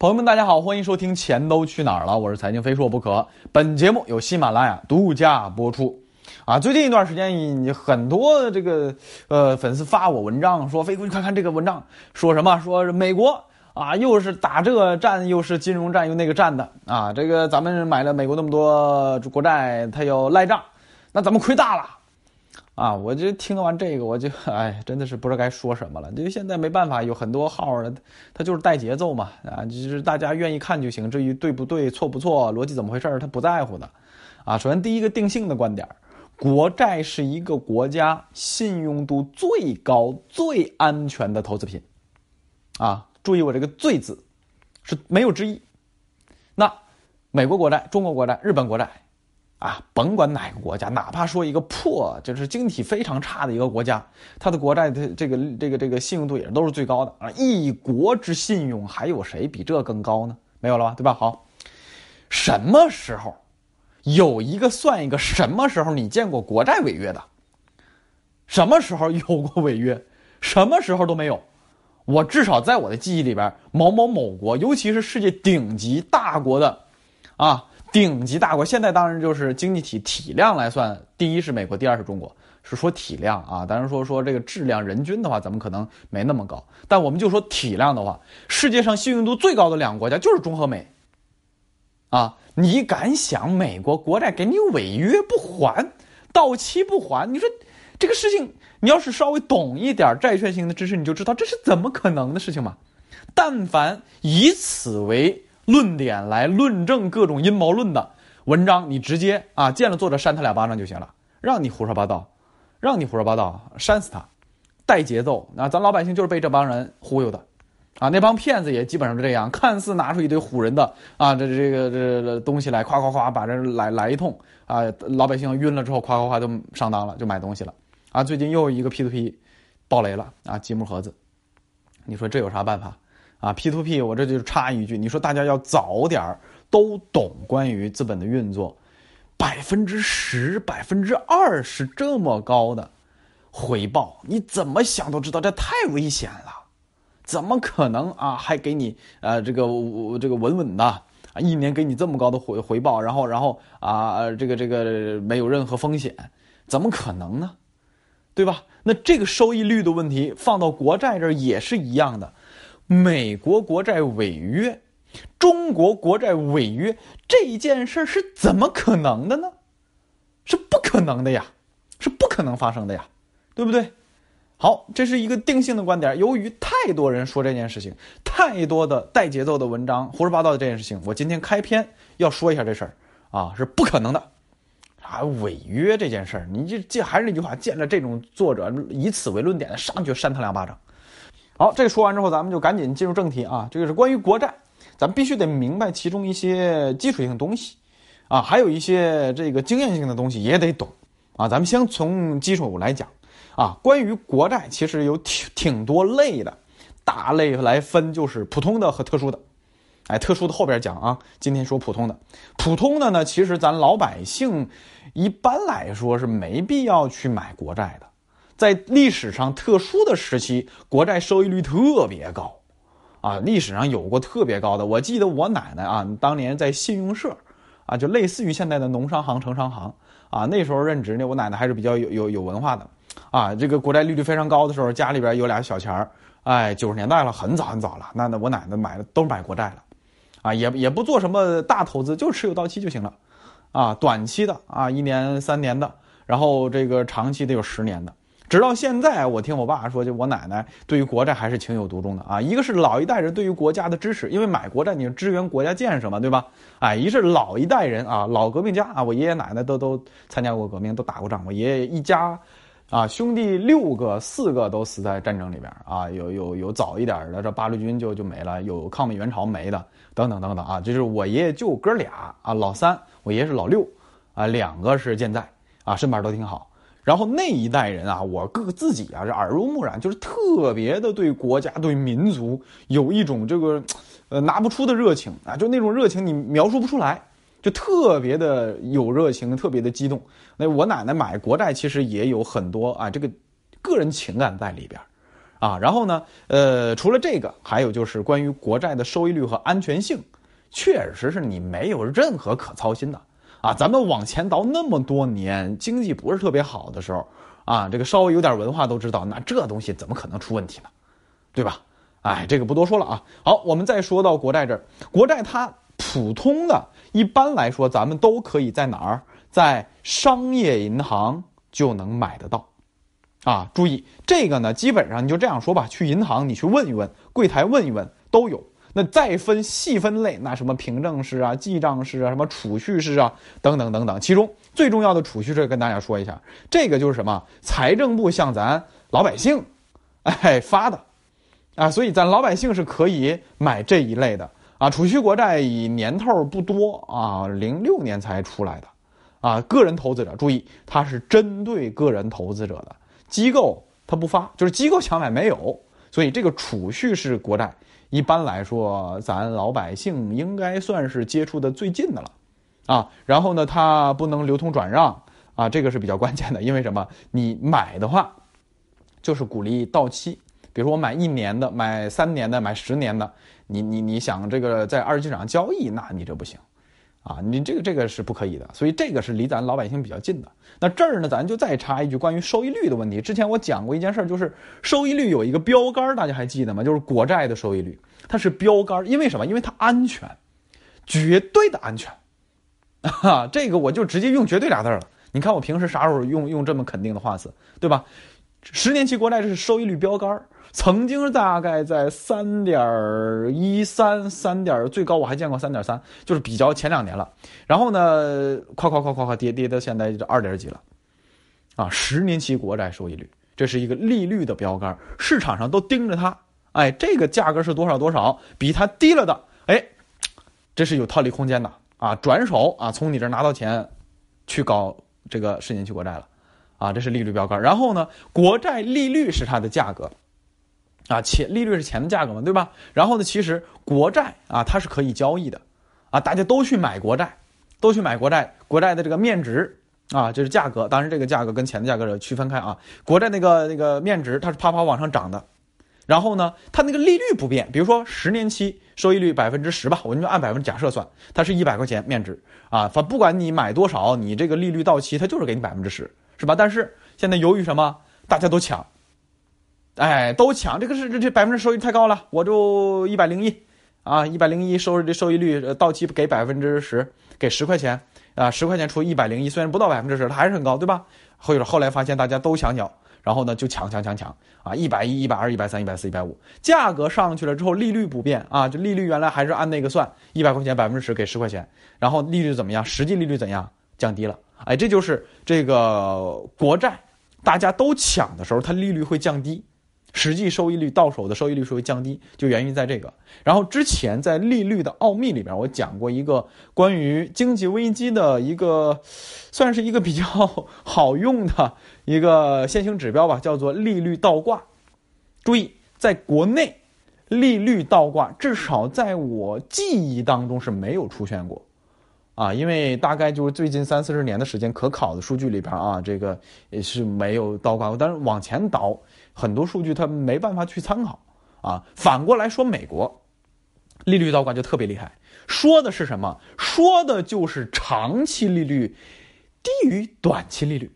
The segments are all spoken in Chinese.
朋友们，大家好，欢迎收听《钱都去哪儿了》，我是财经非说不可。本节目由喜马拉雅独家播出。啊，最近一段时间，很多这个呃粉丝发我文章，说飞哥，你快看这个文章，说什么？说美国啊，又是打这个战，又是金融战，又那个战的啊。这个咱们买了美国那么多国债，他要赖账，那咱们亏大了。啊，我就听完这个，我就哎，真的是不知道该说什么了。因为现在没办法，有很多号儿，他就是带节奏嘛，啊，就是大家愿意看就行。至于对不对、错不错、逻辑怎么回事，他不在乎的。啊，首先第一个定性的观点，国债是一个国家信用度最高、最安全的投资品。啊，注意我这个“最”字，是没有之一。那美国国债、中国国债、日本国债。啊，甭管哪个国家，哪怕说一个破，就是经济体非常差的一个国家，它的国债的这个这个这个信用度也都是最高的啊！一国之信用，还有谁比这更高呢？没有了吧，对吧？好，什么时候有一个算一个？什么时候你见过国债违约的？什么时候有过违约？什么时候都没有。我至少在我的记忆里边，某某某国，尤其是世界顶级大国的，啊。顶级大国，现在当然就是经济体体量来算，第一是美国，第二是中国。是说体量啊，当然说说这个质量，人均的话，咱们可能没那么高。但我们就说体量的话，世界上信用度最高的两个国家就是中和美。啊，你敢想美国国债给你违约不还，到期不还？你说这个事情，你要是稍微懂一点债券型的知识，你就知道这是怎么可能的事情嘛。但凡以此为。论点来论证各种阴谋论的文章，你直接啊见了作者扇他两巴掌就行了，让你胡说八道，让你胡说八道，扇死他，带节奏啊！咱老百姓就是被这帮人忽悠的，啊，那帮骗子也基本上是这样，看似拿出一堆唬人的啊这这个这东西来，夸夸夸把人来来一通啊，老百姓晕了之后，夸夸夸就上当了，就买东西了啊！最近又一个 P to P 爆雷了啊，积木盒子，你说这有啥办法？啊，P to P，我这就插一句，你说大家要早点儿都懂关于资本的运作，百分之十、百分之二十这么高的回报，你怎么想都知道这太危险了，怎么可能啊？还给你呃这个这个稳稳的啊，一年给你这么高的回回报，然后然后啊这个这个没有任何风险，怎么可能呢？对吧？那这个收益率的问题放到国债这儿也是一样的。美国国债违约，中国国债违约这件事是怎么可能的呢？是不可能的呀，是不可能发生的呀，对不对？好，这是一个定性的观点。由于太多人说这件事情，太多的带节奏的文章，胡说八道的这件事情，我今天开篇要说一下这事儿啊，是不可能的。啊，违约这件事儿，你这这还是那句话，见了这种作者以此为论点的，上去扇他两巴掌。好，这个说完之后，咱们就赶紧进入正题啊。这个是关于国债，咱必须得明白其中一些基础性的东西，啊，还有一些这个经验性的东西也得懂，啊。咱们先从基础来讲，啊，关于国债其实有挺挺多类的，大类来分就是普通的和特殊的，哎，特殊的后边讲啊。今天说普通的，普通的呢，其实咱老百姓一般来说是没必要去买国债的。在历史上特殊的时期，国债收益率特别高，啊，历史上有过特别高的。我记得我奶奶啊，当年在信用社，啊，就类似于现在的农商行、城商行，啊，那时候任职呢。我奶奶还是比较有有有文化的，啊，这个国债利率非常高的时候，家里边有俩小钱儿，哎，九十年代了，很早很早了。那那我奶奶买的都是买国债了，啊，也也不做什么大投资，就持有到期就行了，啊，短期的啊，一年三年的，然后这个长期的有十年的。直到现在，我听我爸说，就我奶奶对于国债还是情有独钟的啊。一个是老一代人对于国家的支持，因为买国债你支援国家建设嘛，对吧？哎，一是老一代人啊，老革命家啊，我爷爷奶奶都都参加过革命，都打过仗。我爷爷一家，啊，兄弟六个，四个都死在战争里边啊。有有有早一点的，这八路军就就没了，有抗美援朝没的，等等等等啊。就是我爷爷就哥俩啊，老三，我爷爷是老六，啊，两个是健在啊，身板都挺好。然后那一代人啊，我个自己啊，是耳濡目染，就是特别的对国家、对民族有一种这个，呃，拿不出的热情啊，就那种热情你描述不出来，就特别的有热情，特别的激动。那我奶奶买国债其实也有很多啊，这个个人情感在里边啊。然后呢，呃，除了这个，还有就是关于国债的收益率和安全性，确实是你没有任何可操心的啊。咱们往前倒那么多年，经济不是特别好的时候啊，这个稍微有点文化都知道，那这东西怎么可能出问题呢？对吧？哎，这个不多说了啊。好，我们再说到国债这儿，国债它普通的，一般来说，咱们都可以在哪儿？在商业银行就能买得到，啊，注意这个呢，基本上你就这样说吧，去银行你去问一问，柜台问一问都有。那再分细分类，那什么凭证式啊、记账式啊、什么储蓄式啊等等等等，其中最重要的储蓄式跟大家说一下，这个就是什么？财政部向咱老百姓，哎发的。啊，所以咱老百姓是可以买这一类的啊。储蓄国债以年头不多啊，零六年才出来的，啊，个人投资者注意，它是针对个人投资者的，机构它不发，就是机构想买没有。所以这个储蓄式国债，一般来说，咱老百姓应该算是接触的最近的了，啊，然后呢，它不能流通转让啊，这个是比较关键的，因为什么？你买的话，就是鼓励到期。比如说我买一年的，买三年的，买十年的，你你你想这个在二级市场交易，那你这不行，啊，你这个这个是不可以的。所以这个是离咱老百姓比较近的。那这儿呢，咱就再插一句关于收益率的问题。之前我讲过一件事儿，就是收益率有一个标杆，大家还记得吗？就是国债的收益率，它是标杆，因为什么？因为它安全，绝对的安全。啊，这个我就直接用“绝对”俩字了。你看我平时啥时候用用这么肯定的话词，对吧？十年期国债这是收益率标杆儿。曾经大概在三点一三、三点最高，我还见过三点三，就是比较前两年了。然后呢，夸夸夸夸夸跌跌到现在就二点几了，啊，十年期国债收益率，这是一个利率的标杆，市场上都盯着它。哎，这个价格是多少多少，比它低了的，哎，这是有套利空间的啊，转手啊，从你这拿到钱，去搞这个十年期国债了，啊，这是利率标杆。然后呢，国债利率是它的价格。啊，钱利率是钱的价格嘛，对吧？然后呢，其实国债啊，它是可以交易的，啊，大家都去买国债，都去买国债，国债的这个面值啊，就是价格。当然，这个价格跟钱的价格区分开啊。国债那个那个面值，它是啪啪往上涨的，然后呢，它那个利率不变。比如说十年期收益率百分之十吧，我们就按百分之假设算，它是一百块钱面值啊。反不管你买多少，你这个利率到期，它就是给你百分之十，是吧？但是现在由于什么，大家都抢。哎，都抢这个是这这百分之收益太高了，我就一百零一，啊，一百零一收的收益率到期给百分之十，给十块钱啊，十块钱除一百零一，虽然不到百分之十，它还是很高，对吧？后后来发现大家都抢鸟，然后呢就抢抢抢抢啊，一百一、一百二、一百三、一百四、一百五，价格上去了之后，利率不变啊，就利率原来还是按那个算，一百块钱百分之十给十块钱，然后利率怎么样？实际利率怎样？降低了，哎，这就是这个国债，大家都抢的时候，它利率会降低。实际收益率到手的收益率是会降低，就源于在这个。然后之前在利率的奥秘里边，我讲过一个关于经济危机的一个，算是一个比较好用的一个先行指标吧，叫做利率倒挂。注意，在国内，利率倒挂至少在我记忆当中是没有出现过，啊，因为大概就是最近三四十年的时间可考的数据里边啊，这个也是没有倒挂过。但是往前倒。很多数据它没办法去参考啊。反过来说，美国利率倒挂就特别厉害，说的是什么？说的就是长期利率低于短期利率。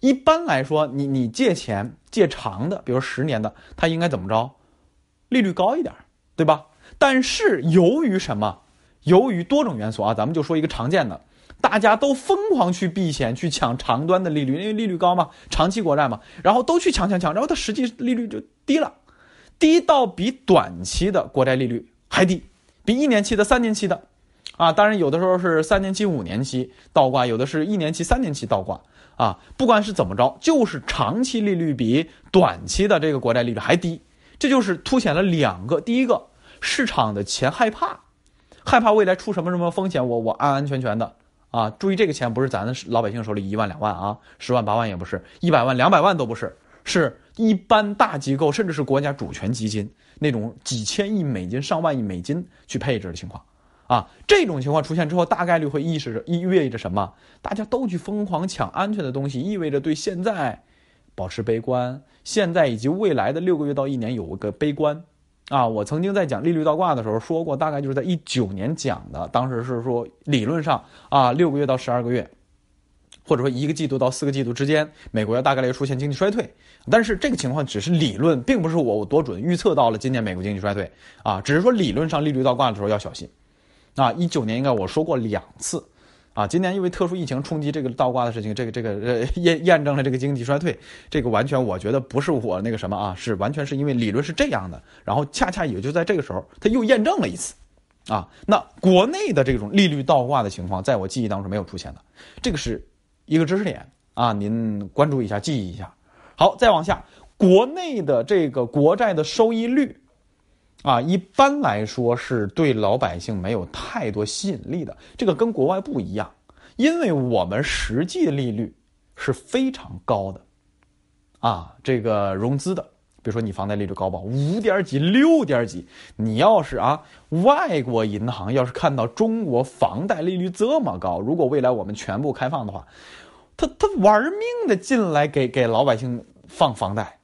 一般来说，你你借钱借长的，比如十年的，它应该怎么着？利率高一点，对吧？但是由于什么？由于多种元素啊，咱们就说一个常见的。大家都疯狂去避险，去抢长端的利率，因为利率高嘛，长期国债嘛，然后都去抢抢抢，然后它实际利率就低了，低到比短期的国债利率还低，比一年期的、三年期的，啊，当然有的时候是三年期、五年期倒挂，有的是一年期、三年期倒挂，啊，不管是怎么着，就是长期利率比短期的这个国债利率还低，这就是凸显了两个：第一个，市场的钱害怕，害怕未来出什么什么风险，我我安安全全的。啊，注意这个钱不是咱的老百姓手里一万两万啊，十万八万也不是，一百万两百万都不是，是一般大机构甚至是国家主权基金那种几千亿美金、上万亿美金去配置的情况，啊，这种情况出现之后，大概率会意识着意味着什么？大家都去疯狂抢安全的东西，意味着对现在保持悲观，现在以及未来的六个月到一年有个悲观。啊，我曾经在讲利率倒挂的时候说过，大概就是在一九年讲的，当时是说理论上啊，六个月到十二个月，或者说一个季度到四个季度之间，美国要大概率出现经济衰退。但是这个情况只是理论，并不是我我多准预测到了今年美国经济衰退啊，只是说理论上利率倒挂的时候要小心。啊，一九年应该我说过两次。啊，今年因为特殊疫情冲击这个倒挂的事情，这个这个呃验验证了这个经济衰退，这个完全我觉得不是我那个什么啊，是完全是因为理论是这样的，然后恰恰也就在这个时候，它又验证了一次，啊，那国内的这种利率倒挂的情况，在我记忆当中没有出现的，这个是一个知识点啊，您关注一下，记忆一下。好，再往下，国内的这个国债的收益率。啊，一般来说是对老百姓没有太多吸引力的。这个跟国外不一样，因为我们实际的利率是非常高的。啊，这个融资的，比如说你房贷利率高吧，五点几、六点几，你要是啊，外国银行要是看到中国房贷利率这么高，如果未来我们全部开放的话，他他玩命的进来给给老百姓放房贷，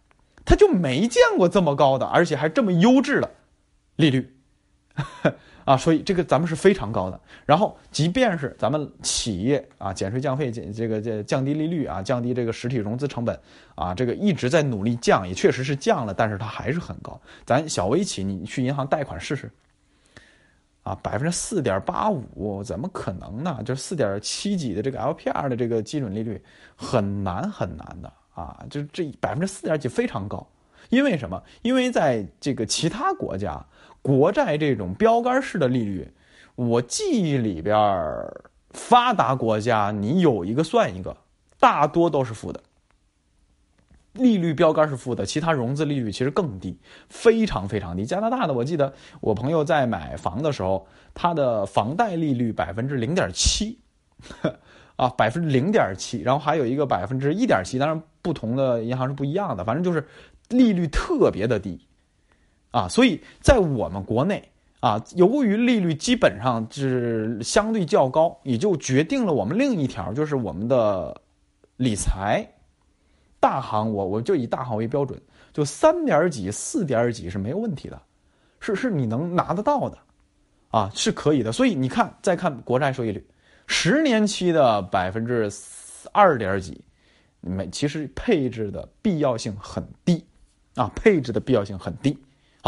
他就没见过这么高的，而且还这么优质的。利率，啊，所以这个咱们是非常高的。然后，即便是咱们企业啊，减税降费，减这个这降低利率啊，降低这个实体融资成本啊，这个一直在努力降，也确实是降了，但是它还是很高。咱小微企，你去银行贷款试试，啊，百分之四点八五，怎么可能呢？就四点七几的这个 LPR 的这个基准利率，很难很难的啊，就这百分之四点几非常高。因为什么？因为在这个其他国家。国债这种标杆式的利率，我记忆里边发达国家你有一个算一个，大多都是负的。利率标杆是负的，其他融资利率其实更低，非常非常低。加拿大的，我记得我朋友在买房的时候，他的房贷利率百分之零点七，啊，百分之零点七，然后还有一个百分之一点七，当然不同的银行是不一样的，反正就是利率特别的低。啊，所以在我们国内啊，由于利率基本上是相对较高，也就决定了我们另一条就是我们的理财大行，我我就以大行为标准，就三点几、四点几是没有问题的，是是你能拿得到的，啊，是可以的。所以你看，再看国债收益率，十年期的百分之二点几，没其实配置的必要性很低，啊，配置的必要性很低。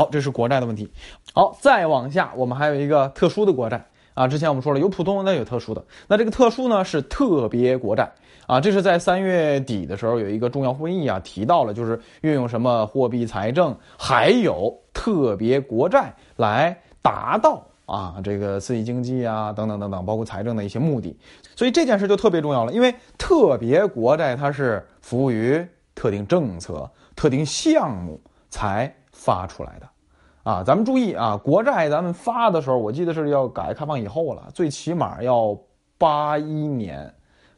好，这是国债的问题。好，再往下，我们还有一个特殊的国债啊。之前我们说了，有普通的，有特殊的。那这个特殊呢，是特别国债啊。这是在三月底的时候有一个重要会议啊，提到了就是运用什么货币财政，还有特别国债来达到啊这个刺激经济啊等等等等，包括财政的一些目的。所以这件事就特别重要了，因为特别国债它是服务于特定政策、特定项目才。发出来的，啊，咱们注意啊，国债咱们发的时候，我记得是要改革开放以后了，最起码要八一年、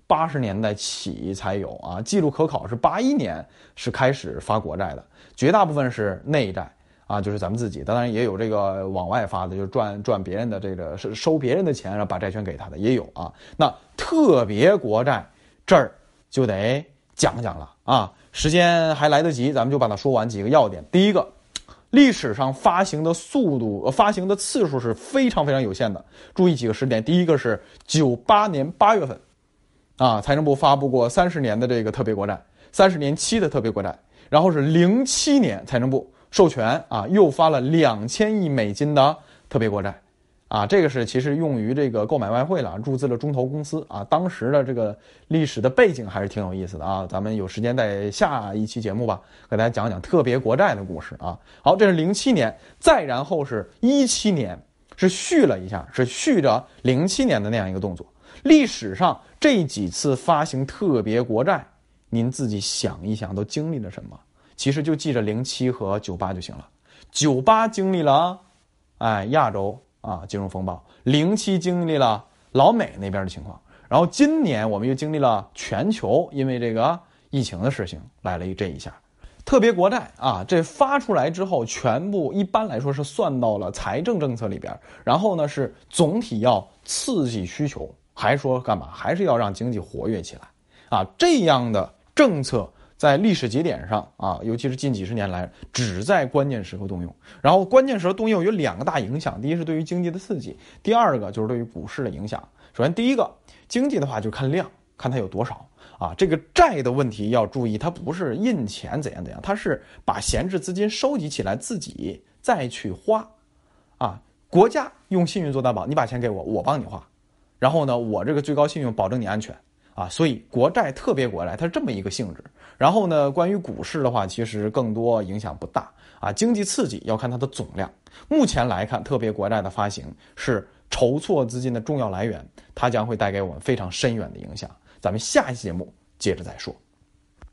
八十年代起才有啊。记录可考是八一年是开始发国债的，绝大部分是内债啊，就是咱们自己，当然也有这个往外发的，就赚赚别人的这个是收别人的钱，然后把债权给他的也有啊。那特别国债这儿就得讲讲了啊，时间还来得及，咱们就把它说完几个要点。第一个。历史上发行的速度、呃发行的次数是非常非常有限的。注意几个时点：第一个是九八年八月份，啊，财政部发布过三十年的这个特别国债，三十年期的特别国债。然后是零七年，财政部授权啊，又发了两千亿美金的特别国债。啊，这个是其实用于这个购买外汇了，注资了中投公司啊。当时的这个历史的背景还是挺有意思的啊。咱们有时间在下一期节目吧，给大家讲讲特别国债的故事啊。好，这是零七年，再然后是一七年，是续了一下，是续着零七年的那样一个动作。历史上这几次发行特别国债，您自己想一想，都经历了什么？其实就记着零七和九八就行了。九八经历了，哎，亚洲。啊，金融风暴，零七经历了老美那边的情况，然后今年我们又经历了全球因为这个疫情的事情来了一这一下，特别国债啊，这发出来之后，全部一般来说是算到了财政政策里边，然后呢是总体要刺激需求，还说干嘛？还是要让经济活跃起来啊？这样的政策在历史节点上啊，尤其是近几十年来，只在关键时刻动用。然后关键时候动用有两个大影响：第一是对于经济的刺激，第二个就是对于股市的影响。首先，第一个经济的话就看量，看它有多少啊。这个债的问题要注意，它不是印钱怎样怎样，它是把闲置资金收集起来自己再去花，啊，国家用信用做担保，你把钱给我，我帮你花，然后呢，我这个最高信用保证你安全啊。所以国债特别国债它是这么一个性质。然后呢，关于股市的话，其实更多影响不大啊。经济刺激要看它的总量。目前来看，特别国债的发行是。筹措资金的重要来源，它将会带给我们非常深远的影响。咱们下一期节目接着再说。